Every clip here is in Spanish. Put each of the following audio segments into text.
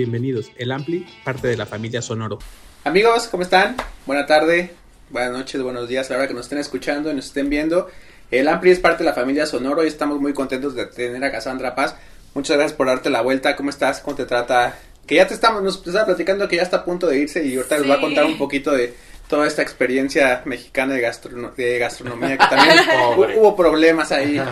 bienvenidos. El Ampli, parte de la familia Sonoro. Amigos, ¿cómo están? Buena tarde, buenas noches, buenos días a la hora que nos estén escuchando y nos estén viendo. El Ampli es parte de la familia Sonoro y estamos muy contentos de tener a Cassandra Paz. Muchas gracias por darte la vuelta. ¿Cómo estás? ¿Cómo te trata? Que ya te estamos, nos estaba platicando que ya está a punto de irse y ahorita nos va a contar un poquito de toda esta experiencia mexicana de, de gastronomía que también hubo problemas ahí.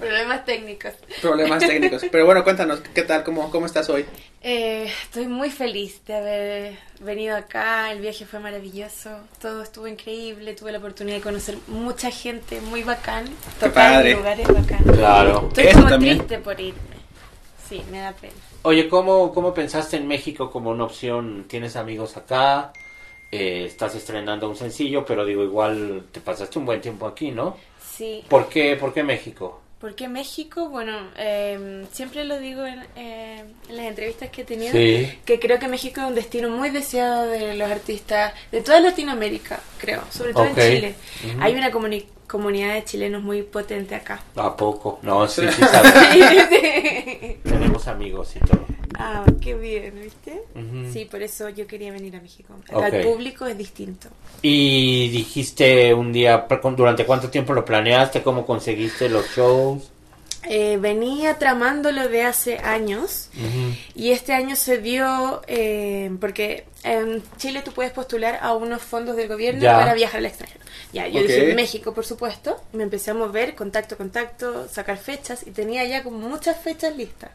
problemas técnicos. Problemas técnicos. Pero bueno, cuéntanos, ¿qué tal? ¿Cómo, cómo estás hoy? Eh, estoy muy feliz de haber venido acá, el viaje fue maravilloso, todo estuvo increíble, tuve la oportunidad de conocer mucha gente muy bacán, tocar en lugares bacanos. Claro. Estoy como triste por irme. Sí, me da pena. Oye, ¿cómo, ¿cómo pensaste en México como una opción? ¿Tienes amigos acá? Eh, estás estrenando un sencillo, pero digo, igual te pasaste un buen tiempo aquí, ¿no? Sí. ¿Por qué, por qué México? Porque México, bueno, em, siempre lo digo en, en, las entrevistas que he tenido, que creo que México es un destino muy deseado de los artistas de toda Latinoamérica, creo, sobre todo en Chile. Hay una comunicación comunidad de chilenos muy potente acá. ¿A poco? No, sí, sí, Amigos y todo. Ah, qué bien, ¿viste? Sí, por eso yo quería venir a México. El público es distinto. Y dijiste un día, ¿durante cuánto tiempo lo planeaste? ¿Cómo conseguiste los shows? Eh, venía tramándolo de hace años. Y este año se dio eh, porque en Chile tú puedes postular a unos fondos del gobierno para viajar al extranjero. Ya, yo dije México, por supuesto, me empecé a mover, contacto, contacto, sacar fechas. Y tenía ya como muchas fechas listas.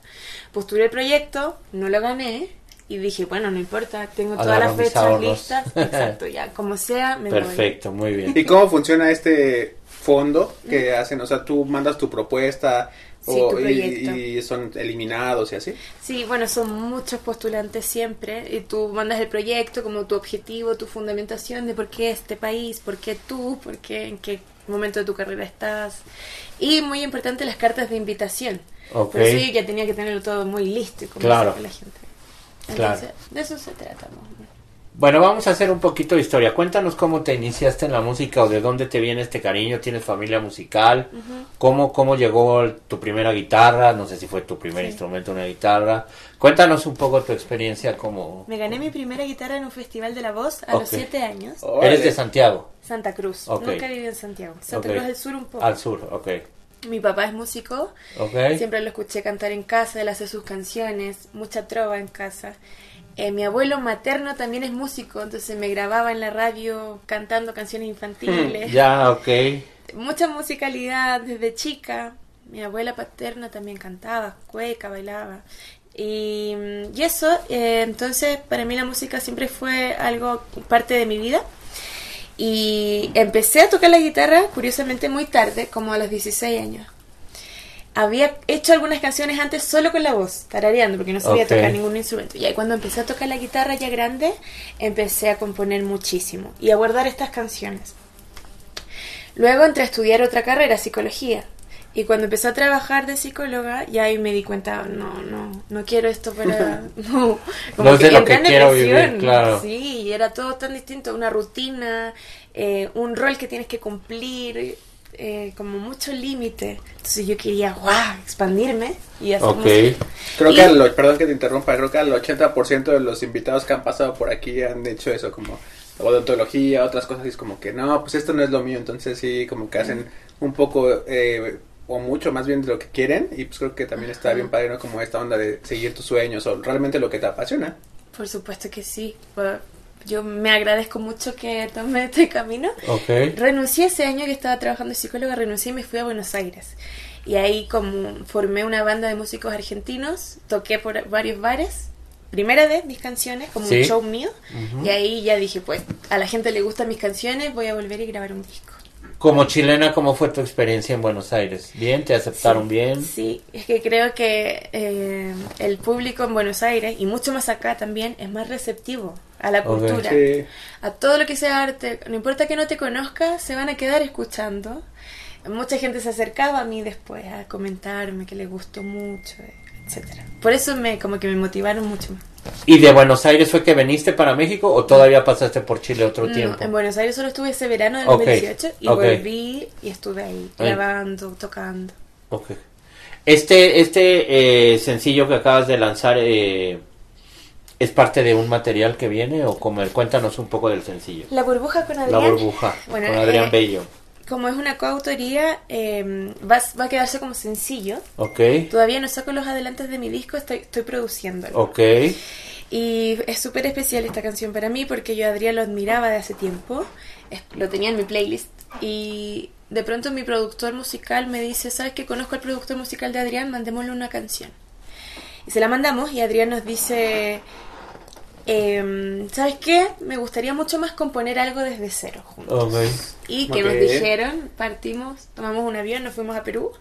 Postulé el proyecto, no lo gané, y dije, bueno, no importa, tengo todas las fechas listas. Exacto, ya, como sea, me Perfecto, muy bien. ¿Y cómo funciona este fondo que hacen? O sea, tú mandas tu propuesta y, son eliminados y así. Sí, bueno, son muchos postulantes siempre y tú mandas el proyecto como tu objetivo, tu fundamentación de por qué este país, por qué tú, por qué, en qué momento de tu carrera estás. Y muy importante las cartas de invitación. Okay. Por eso ya tenía que tenerlo todo muy listo y como claro. la gente. Claro. de eso se trata. Bueno, vamos a hacer un poquito de historia. Cuéntanos cómo te iniciaste en la música o de dónde te viene este cariño. ¿Tienes familia musical? ¿Cómo, ¿Cómo llegó tu primera guitarra? No sé si fue tu primer instrumento, una guitarra. Cuéntanos un poco tu experiencia como... Me gané mi primera guitarra en un festival de la voz a los siete años. ¿Eres de Santiago? Santa Cruz. Nunca viví en Santiago. Santa Cruz del Sur un poco. Al sur, ok. Mi papá es músico. Siempre lo escuché cantar en casa, él hace sus canciones, mucha trova en casa. Eh, mi abuelo materno también es músico, entonces me grababa en la radio cantando canciones infantiles. ya, ok. Mucha musicalidad desde chica. Mi abuela paterna también cantaba, cueca, bailaba. Y, y eso, eh, entonces para mí la música siempre fue algo, parte de mi vida. Y empecé a tocar la guitarra, curiosamente, muy tarde, como a los 16 años había hecho algunas canciones antes solo con la voz, tarareando, porque no sabía tocar ningún instrumento. Y ahí cuando empecé a tocar la guitarra ya grande, empecé a componer muchísimo y a guardar estas canciones. Luego entré a estudiar otra carrera, psicología. Y cuando empecé a trabajar de psicóloga, ya ahí me di cuenta, no, no, no quiero esto para... No, como que, lo que quiero vivir, claro. Sí, y era todo tan distinto, una rutina, eh, un rol que tienes que cumplir eh, como mucho límite. Entonces yo quería, wow, expandirme y hacer okay. Creo que, perdón que te interrumpa, creo que el 80% de los invitados que han pasado por aquí han hecho eso, como odontología, otras cosas, y es como que no, pues esto no es lo mío, entonces sí, como que hacen un poco eh, o mucho más bien de lo que quieren y pues creo que también está bien padre, ¿no? Como esta onda de seguir tus sueños o realmente lo que te apasiona. Por supuesto que sí yo me agradezco mucho que tomé este camino. Renuncié ese año que estaba trabajando de psicóloga, renuncié y me fui a Buenos Aires. Y ahí como formé una banda de músicos argentinos, toqué por varios bares, primera vez mis canciones, como un show mío, y ahí ya dije, pues a la gente le gustan mis canciones, voy a volver y grabar un disco. Como chilena, ¿cómo fue tu experiencia en Buenos Aires? ¿Bien? ¿Te aceptaron bien? Sí, es que creo que eh, el público en Buenos Aires, y mucho más acá también, es más receptivo a la cultura, a todo lo que sea arte. No importa que no te conozca, se van a quedar escuchando. Mucha gente se acercaba a mí después a comentarme que les gustó mucho, etcétera. Por eso me como que me motivaron mucho más. ¿Y de Buenos Aires fue que viniste para México o todavía pasaste por Chile otro tiempo? En Buenos Aires solo estuve ese verano del 2018 y volví y estuve ahí grabando, tocando. Okay. Este, este eh, sencillo que acabas de lanzar, eh, ¿Es parte de un material que viene o como Cuéntanos un poco del sencillo. La burbuja con La Adrián. burbuja, Bueno, con Adrián eh, Bello. Como es una coautoría, eh, va, va a quedarse como sencillo. Ok, Todavía no saco los adelantos de mi disco, estoy, estoy produciéndolo. ok. Y es súper especial esta canción para mí porque yo a Adrián lo admiraba de hace tiempo, lo tenía en mi playlist y de pronto mi productor musical me dice, ¿sabes que conozco al productor musical de Adrián? Mandémosle una canción. Y se la mandamos y Adrián nos dice, em, ¿sabes qué? Me gustaría mucho más componer algo desde cero juntos. Ok. Y que Ok. nos dijeron, partimos, tomamos un avión, nos fuimos a Perú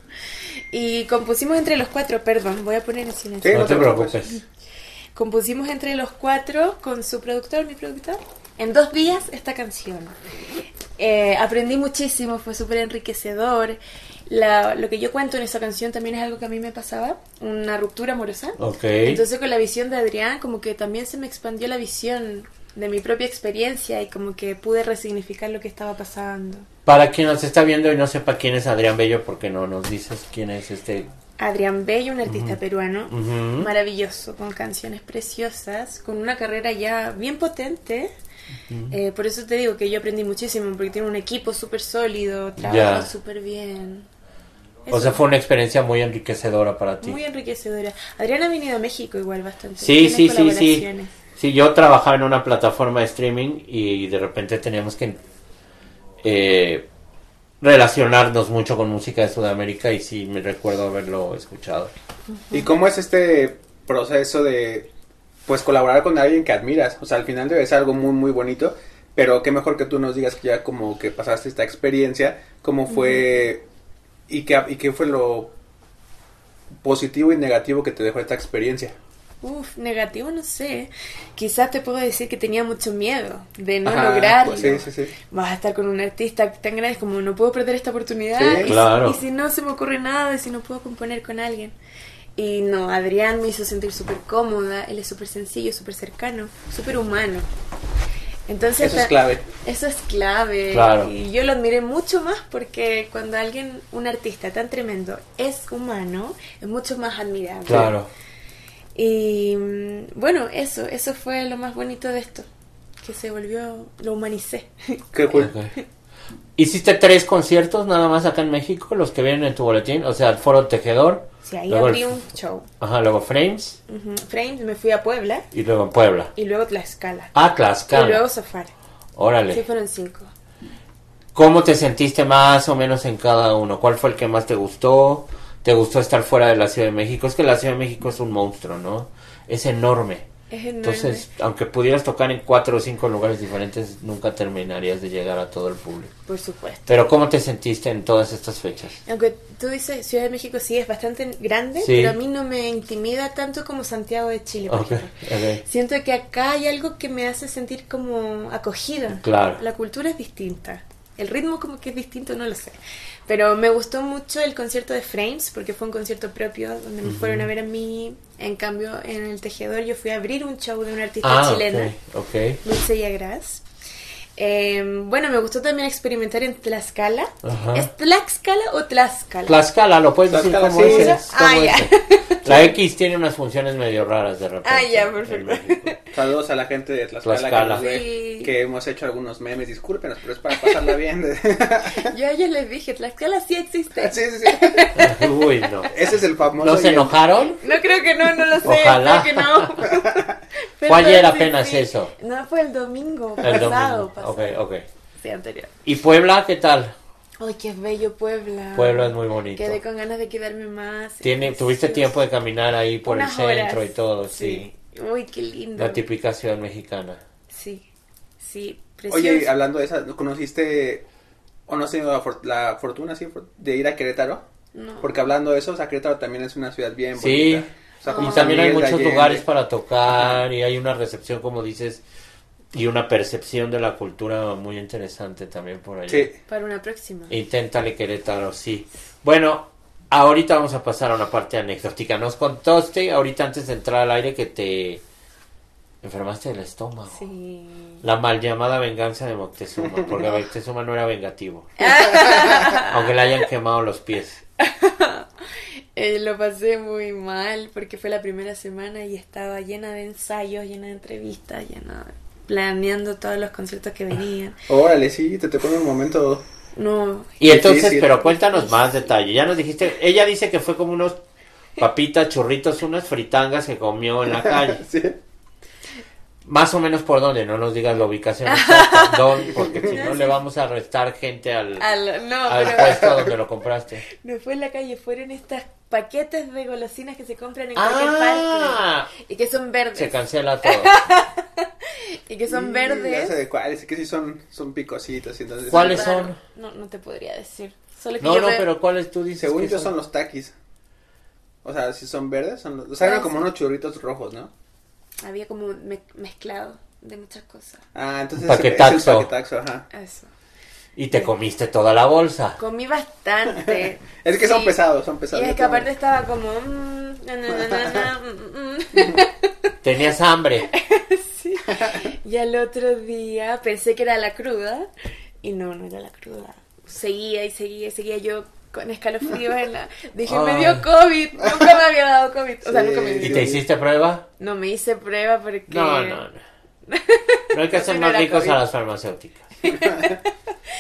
y compusimos entre los cuatro, perdón, voy a poner en silencio. Sí, No te preocupes. Compusimos entre los cuatro con su productor, mi productor, en dos días esta canción. Eh, aprendí muchísimo, fue súper enriquecedor. La- lo que yo cuento en esa canción también es algo que a mí me pasaba, una ruptura amorosa. Ok. Entonces con la visión de Adrián como que también se me expandió la visión de mi propia experiencia y como que pude resignificar lo que estaba pasando. Para quien nos está viendo y no sepa quién es Adrián Bello, porque no nos dices quién es este. Adrián Bello, un artista peruano, Ujú. maravilloso, con canciones preciosas, con una carrera ya bien potente. Eh, por eso te digo que yo aprendí muchísimo, porque tiene un equipo súper sólido, trabaja Ya. súper bien. O sea, fue una experiencia muy enriquecedora para ti. muy enriquecedora. Adrián ha venido a México igual bastante. Sí, sí, sí, sí. Sí, yo trabajaba en una plataforma de streaming y de repente teníamos que eh, relacionarnos mucho con música de Sudamérica y sí me recuerdo haberlo escuchado. ¿Y cómo es este proceso de pues colaborar con alguien que admiras? O sea, al final debe ser algo muy muy bonito, pero qué mejor que tú nos digas que ya como que pasaste esta experiencia, cómo fue y qué y qué fue lo positivo y negativo que te dejó esta experiencia. Uf, negativo no sé. Quizás te puedo decir que tenía mucho miedo de no Ajá, lograrlo. pues sí, sí, sí. Vas a estar con un artista tan grande como no puedo perder esta oportunidad. Sí, y, si- claro. y si no se me ocurre nada, y si no puedo componer con alguien. Y no, Adrián me hizo sentir súper cómoda. Él es súper sencillo, súper cercano, súper humano. Entonces, Eso es clave. Eso es clave. Claro. Y yo lo admiré mucho más porque cuando alguien, un artista tan tremendo, es humano, es mucho más admirable. Claro. Y mm, bueno, eso, eso fue lo más bonito de esto, que se volvió, lo humanicé. Qué cool. ¿Hiciste tres conciertos nada más acá en México, los que vienen en tu boletín? O sea, el Foro Tejedor, Sí, ahí Luego el- abrí un show. ajá, luego Frames Ujú. Frames, me fui a Puebla y luego en Puebla. y luego Tlaxcala. Ah, Y Tlaxcala. luego Safari. Sí, Órale. fueron cinco. ¿Cómo te sentiste más o menos en cada uno? ¿Cuál fue el que más te gustó? ¿Te gustó estar fuera de la Ciudad de México? Es que la Ciudad de México es un monstruo, ¿no? Es enorme. Es. Entonces, aunque pudieras tocar en cuatro o cinco lugares diferentes, nunca terminarías de llegar a todo el público. Por supuesto. Pero ¿cómo te sentiste en todas estas fechas? Aunque tú dices Ciudad de México sí es bastante grande, Sí. pero a mí no me intimida tanto como Santiago de Chile, por Ok, ejemplo. ok. Siento que acá hay algo que me hace sentir como acogida. Claro. La cultura es distinta. El ritmo como que es distinto, no lo sé. Pero me gustó mucho el concierto de Frames, porque fue un concierto propio donde me fueron a ver a mí. En cambio, en el Tejedor yo fui a abrir un show de una artista Ah, chilena, ok, ok. Dulce Yagras. Eh, bueno, me gustó también experimentar en Tlaxcala. Ajá. ¿Es Tlaxcala o Tlaxcala? Tlaxcala, lo puedes decir como sí. es. Ah, como ya. La X tiene unas funciones medio raras de repente. Ah, ya, perfecto. Saludos a la gente de Tlaxcala, Tlaxcala. Que, nos ve, Sí. que hemos hecho algunos memes, discúlpenos, pero es para pasarla bien. Yo a ellos les dije, Tlaxcala sí existe. sí, sí, sí. Uy, no. Ese es el famoso. ¿No se y el- enojaron? No creo que no, no lo sé. Ojalá. Creo que no. Fue ayer sí, apenas sí. eso. No, fue el domingo El pasado. domingo. pasado. Ok, ok. Sí, anterior. ¿Y Puebla qué tal? Ay, qué bello Puebla. Puebla es muy bonito. Quedé con ganas de quedarme más. Tiene, ¿Tuviste tiempo de caminar ahí por Unas el centro horas. y todo? Sí. Uy, qué lindo. La típica ciudad mexicana. Sí, sí, precioso. Oye, hablando de esa, ¿no ¿conociste o no has tenido la, for- la fortuna sí, de ir a Querétaro? No. Porque hablando de eso, o sea, Querétaro también es una ciudad bien Sí. Bonita. O sea, Y como Y San también hay muchos Allende. lugares para tocar y hay una recepción, como dices, y una percepción de la cultura muy interesante también por allá. Sí. Para una próxima. Inténtale Querétaro, sí. Bueno, ahorita vamos a pasar a una parte anecdótica. Nos contaste ahorita antes de entrar al aire que te enfermaste del estómago. Sí. La mal llamada venganza de Moctezuma, porque Moctezuma no era vengativo. Aunque le hayan quemado los pies. Eh, lo pasé muy mal porque fue la primera semana y estaba llena de ensayos, llena de entrevistas, llena planeando todos los conciertos que venían. Órale, sí, te tocó en un momento. No, Y entonces, Difícil. pero cuéntanos más detalle. Ya nos dijiste, ella dice que fue como unos papitas, churritos, unas fritangas que comió en la calle. sí. Más o menos por dónde, no nos digas la ubicación exacta, dónde, porque si no le vamos a restar gente al, al- no, al pero puesto donde lo compraste. no fue en la calle, fueron estas paquetes de golosinas que se compran en cualquier parte Ah, y que son verdes. se cancela todo. Y que son Sí, verdes. Ya sé de cuáles, que sí son, son picositos. Entonces, ¿Cuáles son? No, no te podría decir. Solo que No, no, pero ¿cuáles tú dices? Según yo son los taquis. O sea, si son verdes, son los... O sea, eran Ah, como unos churritos rojos, ¿no? Había como me- mezclado de muchas cosas. Ah, entonces paquetaxo. es el paquetaxo, ajá. Eso. Y te comiste toda la bolsa. Comí bastante. Es que son pesados, son pesados. Y es que aparte estaba como... Tenías hambre. Sí. Y al otro día pensé que era la cruda y no, no era la cruda. Seguía y seguía y seguía yo con escalofríos en la... Dije, me dio COVID, nunca me había dado COVID. O sea, Sí. nunca me ¿Y dio. te hiciste prueba? No me hice prueba porque... No, no, no. No hay que hacer No más ricos COVID. a las farmacéuticas.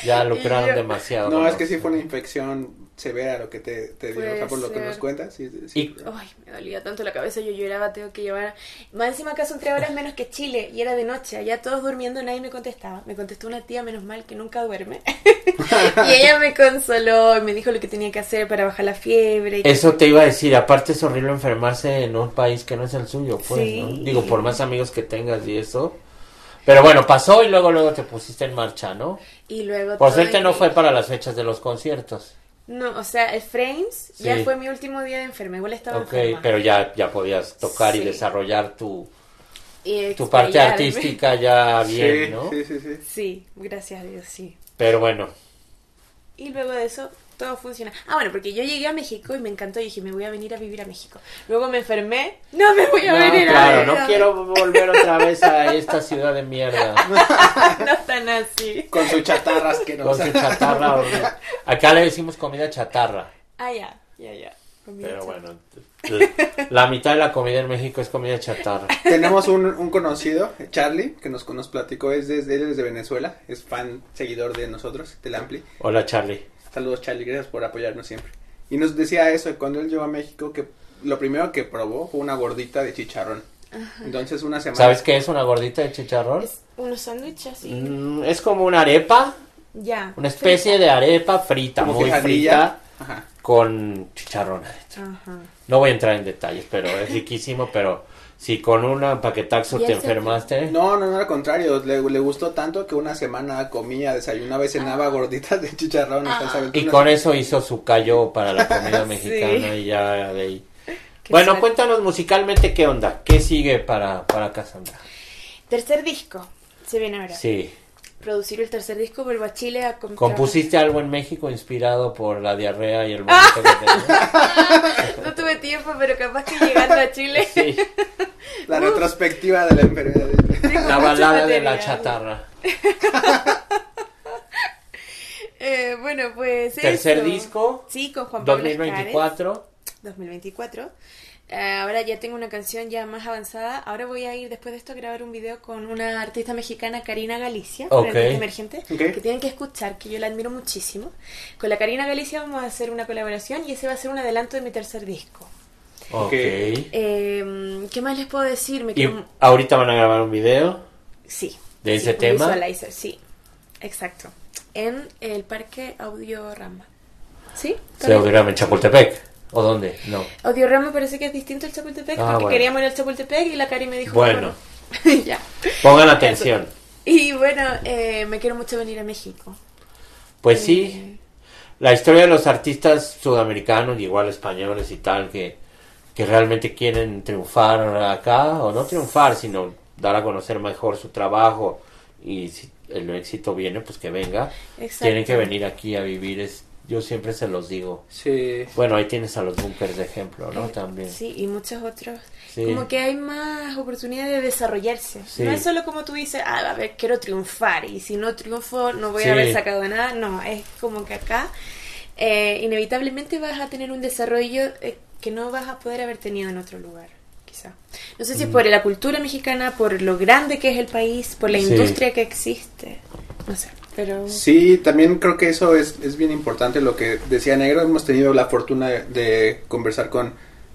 Ya lucraron Y yo- demasiado. No, es que sí fue una infección severa lo que te, te dio, o sea, Puede por lo que nos cuentas. Sí, sí. Y- Ay, me dolía tanto la cabeza, yo lloraba, tengo que llevar... Más encima acá son tres horas menos que Chile y era de noche, allá todos durmiendo, nadie me contestaba. Me contestó una tía, menos mal, que nunca duerme. y ella me consoló y me dijo lo que tenía que hacer para bajar la fiebre. y Eso te iba a decir, aparte es horrible enfermarse en un país que no es el suyo, pues, Sí. ¿no? Digo, por más amigos que tengas y eso. Pero bueno, pasó y luego luego te pusiste en marcha, ¿no? Y luego Por suerte no fue para las fechas de los conciertos. No, o sea, el Frames ya fue mi último día de enferma, igual estaba Ok, enferma. pero ya, ya podías tocar y desarrollar tu, Y tu parte artística ya bien, sí, ¿no? sí, sí, sí. Sí, gracias a Dios, sí. Pero bueno, Y luego de eso, todo funciona. Ah, bueno, porque yo llegué a México y me encantó y dije, me voy a venir a vivir a México. Luego me enfermé, no me voy a no, venir a claro, no a quiero volver otra vez a esta ciudad de mierda. No tan así. Con su chatarras que no. Con su chatarra. horrible. Acá le decimos comida chatarra. Ah, ya, ya, ya. Comida Pero bueno, la- la mitad de la comida en México es comida chatarra. Tenemos un, un conocido, Charlie, que nos, nos platicó, es desde, él es de Venezuela, es fan, seguidor de nosotros, del Ampli. Hola Charlie. Saludos Charlie, gracias por apoyarnos siempre. Y nos decía eso, cuando él llegó a México, que lo primero que probó fue una gordita de chicharrón. Entonces una semana... ¿Sabes qué es una gordita de chicharrón? Es unos sándwiches así. Mm, es como una arepa, Ya. una especie de arepa frita, Como muy frita, Ajá. con chicharrón adentro. Ajá. No voy a entrar en detalles, pero es riquísimo, pero si con una paquetaxo te enfermaste... No, no, no, al contrario, le, le gustó tanto que una semana comía, desayunaba y cenaba gorditas de chicharrón. salsa Y con eso hizo su callo para la comida Sí. mexicana y ya de ahí. Bueno, suerte. cuéntanos musicalmente qué onda, qué sigue para, para Cassandra. Tercer disco. Se viene ahora. Sí. Producir el tercer disco, vuelvo a Chile a com- ¿Compusiste algo en México inspirado por la diarrea y el vómito que tenías? No tuve tiempo, pero capaz que llegando a Chile. Sí, La retrospectiva de la enfermedad. tengo la balada de la chatarra. Eh, bueno, pues. Tercer eso. disco, Sí, con Juan Pablo 2024. Escares, 2024. Eh, ahora ya tengo una canción ya más avanzada. Ahora voy a ir después de esto a grabar un video con una artista mexicana, Karina Galicia, una Ok. artista emergente, que tienen que escuchar, que yo la admiro muchísimo. Con la Karina Galicia vamos a hacer una colaboración y ese va a ser un adelanto de mi tercer disco. Ok. Eh, ¿Qué más les puedo decir? Me Y quiero- ahorita van a grabar un video. Sí. ¿De sí, ese tema? visualizer, sí. Exacto. En el Parque Audiorama. ¿Sí? Se audiogram en Chapultepec. ¿O dónde? No. Audiorama parece que es distinto al Chapultepec Ah, porque bueno. queríamos ir al Chapultepec y la Cari me dijo Bueno. bueno, ya. Pongan atención. Y bueno, eh, me quiero mucho venir a México. Pues sí, la historia de los artistas sudamericanos igual españoles y tal que, que realmente quieren triunfar acá, o no triunfar, sino dar a conocer mejor su trabajo y si el éxito viene, pues que venga. Exacto. Tienen que venir aquí a vivir, es, yo siempre se los digo. Sí. Bueno, ahí tienes a los bunkers de ejemplo, ¿no? Eh, También. Sí, y muchos otros. Sí. Como que hay más oportunidad de desarrollarse. Sí. No es solo como tú dices, ah, a ver, quiero triunfar y si no triunfo no voy Sí. a haber sacado nada. No, es como que acá eh, inevitablemente vas a tener un desarrollo eh, que no vas a poder haber tenido en otro lugar, quizá. No sé si es por la cultura mexicana, por lo grande que es el país, por la industria que existe, no sé, pero... Sí, también creo que eso es, es bien importante lo que decía Negro. Hemos tenido la fortuna de, de conversar con,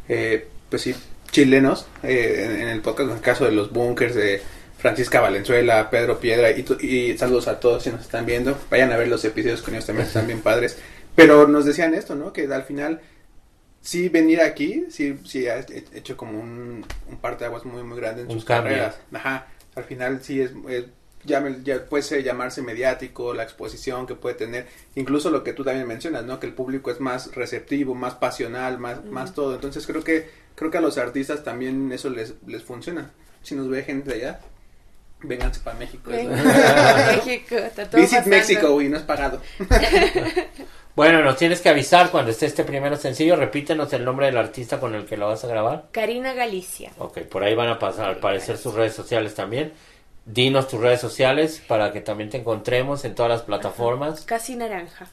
eh, pues sí, chilenos eh, en, en el podcast, en el caso de los bunkers de Francisca Valenzuela, Pedro Piedra, y, tu- y saludos a todos si nos están viendo. Vayan a ver los episodios con ellos también, están bien padres. Pero nos decían esto, ¿no? Que al final, sí venir aquí, sí, sí ha he- hecho como un, un parteaguas muy, muy grande en Un sus cambio. carreras. Ajá, al final sí es, es- llame- ya puede llamarse mediático, la exposición que puede tener, incluso lo que tú también mencionas, ¿no? Que el público es más receptivo, más pasional, más, más todo. Entonces creo que creo que a los artistas también eso les, les funciona. Si nos ve gente de allá, vénganse para México. México, está todo Visit pasando. México y no es pagado. Bueno, nos tienes que avisar cuando esté este primero sencillo. Repítenos el nombre del artista con el que lo vas a grabar. Karina Galicia. Ok, por ahí van a pasar, al parecer, sus redes sociales también. Dinos tus redes sociales para que también te encontremos en todas las plataformas. Casi Naranja.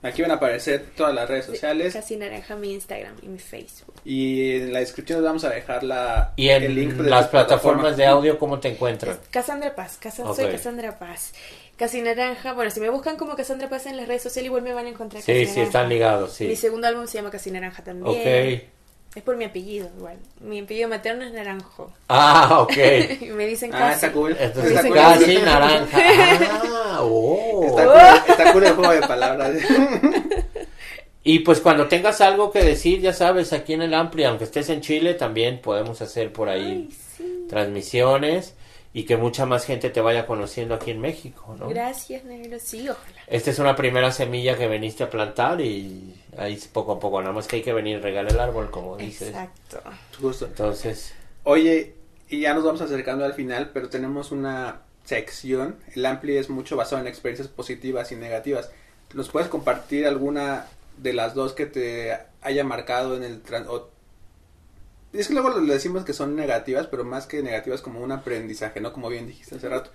Aquí van a aparecer todas las redes sociales Casi Naranja mi Instagram y mi Facebook. y en la descripción les vamos a dejar la, Y en el link de las plataformas de audio, ¿cómo te encuentran? Cassandra Paz, soy Cassandra Paz. Casi Naranja, bueno, si me buscan como Cassandra Paz en las redes sociales igual me van a encontrar. Sí, Casi sí, Naranja. están ligados, Mi sí. segundo álbum se llama Casi Naranja también. Ok. Es por mi apellido igual. Mi apellido materno es Naranjo. Ah, ok. y me dicen Ah, casi. está cool. Entonces, está cool. casi. casi naranja. Ah, oh. Está cool, está cool el juego de palabras. Y pues cuando tengas algo que decir, ya sabes, aquí en el Ampli, aunque estés en Chile, también podemos hacer por ahí Ay, sí. transmisiones y que mucha más gente te vaya conociendo aquí en México, ¿no? Gracias, negro. Sí, ojalá. Esta es una primera semilla que veniste a plantar y ahí poco a poco, nada más que hay que venir y regar el árbol, como dices. Exacto. Justo. Entonces, Oye, y ya nos vamos acercando al final, pero tenemos una sección. El Ampli es mucho basado en experiencias positivas y negativas. ¿Nos puedes compartir alguna de las dos que te haya marcado en el... tran- o- Es que luego le decimos que son negativas, pero más que negativas como un aprendizaje, ¿no? Como bien dijiste hace rato.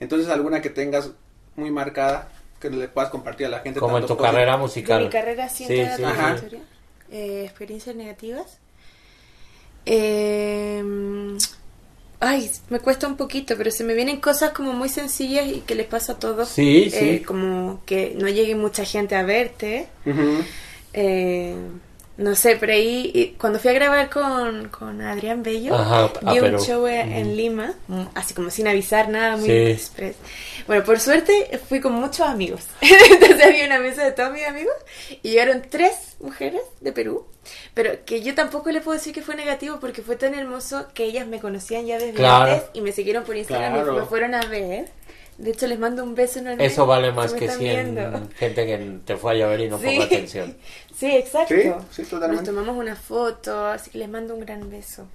Entonces, alguna que tengas muy marcada, que le puedas compartir a la gente. como en tu carrera musical. mi carrera siento Sí, la sí, trayectoria. Eh, experiencias negativas. Eh, ay, me cuesta un poquito, pero se me vienen cosas como muy sencillas y que les pasa a todos. Sí, Eh, sí. como que no llegue mucha gente a verte. Eh, no sé, por ahí, cuando fui a grabar con, con Adrián Bello, Ajá, a vi un show en Lima, mm, así como sin avisar nada, muy Sí. express. Bueno, por suerte fui con muchos amigos. Entonces había una mesa de todos mis amigos y llegaron tres mujeres de Perú, pero que yo tampoco le puedo decir que fue negativo porque fue tan hermoso que ellas me conocían ya desde Claro. antes y me siguieron por Instagram Claro. y me fueron a ver. De hecho, les mando un beso enorme. Eso vale más que están 100 viendo. gente que te fue a ver y no Sí. ponga atención. Sí, exacto. Sí, sí, Nos tomamos una foto, así que les mando un gran beso.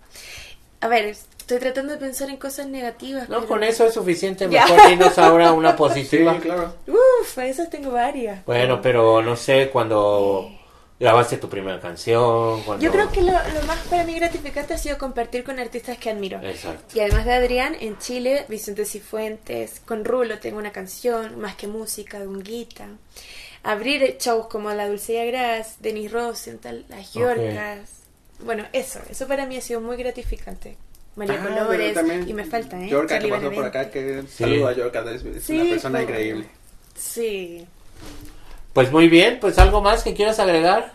A ver, estoy tratando de pensar en cosas negativas. No, pero- con eso es suficiente. Mejor dinos ahora una Sí, positiva. claro. Uf, para esas tengo varias. Bueno, pero no sé, cuando grabaste tu primera canción, cuando... Yo creo que lo, lo más para mí gratificante ha sido compartir con artistas que admiro. Exacto. Y además de Adrián, en Chile, Vicente Cifuentes, con Rulo tengo una canción, Más que Música, de Unguita. Abrir shows como La Dulcea Gras, Denis Rosenthal, Las Yorcas. Bueno, eso, eso para mí ha sido muy gratificante. María Ah, Colores, también y me falta, ¿eh? Yorka que pasó por acá, que Sí. saludo a Yorka, es, es Sí, una persona fue- increíble. Sí. Pues muy bien, pues algo más que quieras agregar.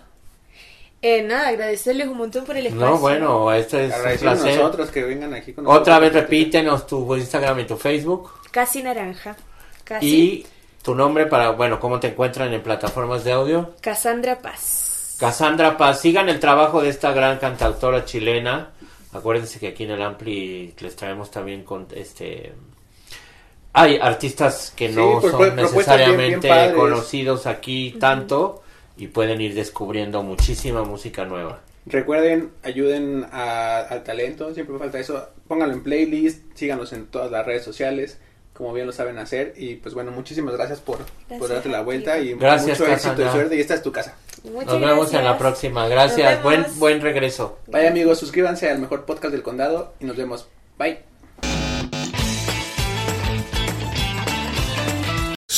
Eh, nada, agradecerles un montón por el espacio. No, bueno, esto es un placer. nosotros que vengan aquí con nosotros. Otra vez repítenos tu Instagram y tu Facebook. Casi naranja. Casi. Y tu nombre para, bueno, cómo te encuentran en plataformas de audio. Cassandra Paz. Cassandra Paz, sigan el trabajo de esta gran cantautora chilena. Acuérdense que aquí en el Ampli les traemos también con este hay artistas que Sí, no pues, son bien- necesariamente bien conocidos aquí tanto y pueden ir descubriendo muchísima música nueva. Recuerden, ayuden a- al talento, siempre me falta eso. Pónganlo en playlist, síganos en todas las redes sociales, como bien lo saben hacer. Y pues bueno, muchísimas gracias por, por darte la vuelta y Gracias, mucho éxito y suerte. Y esta es tu casa. Muchas Nos vemos en la próxima. Gracias. Buen buen regreso. Vaya amigos, suscríbanse al mejor podcast del condado y nos vemos. Bye.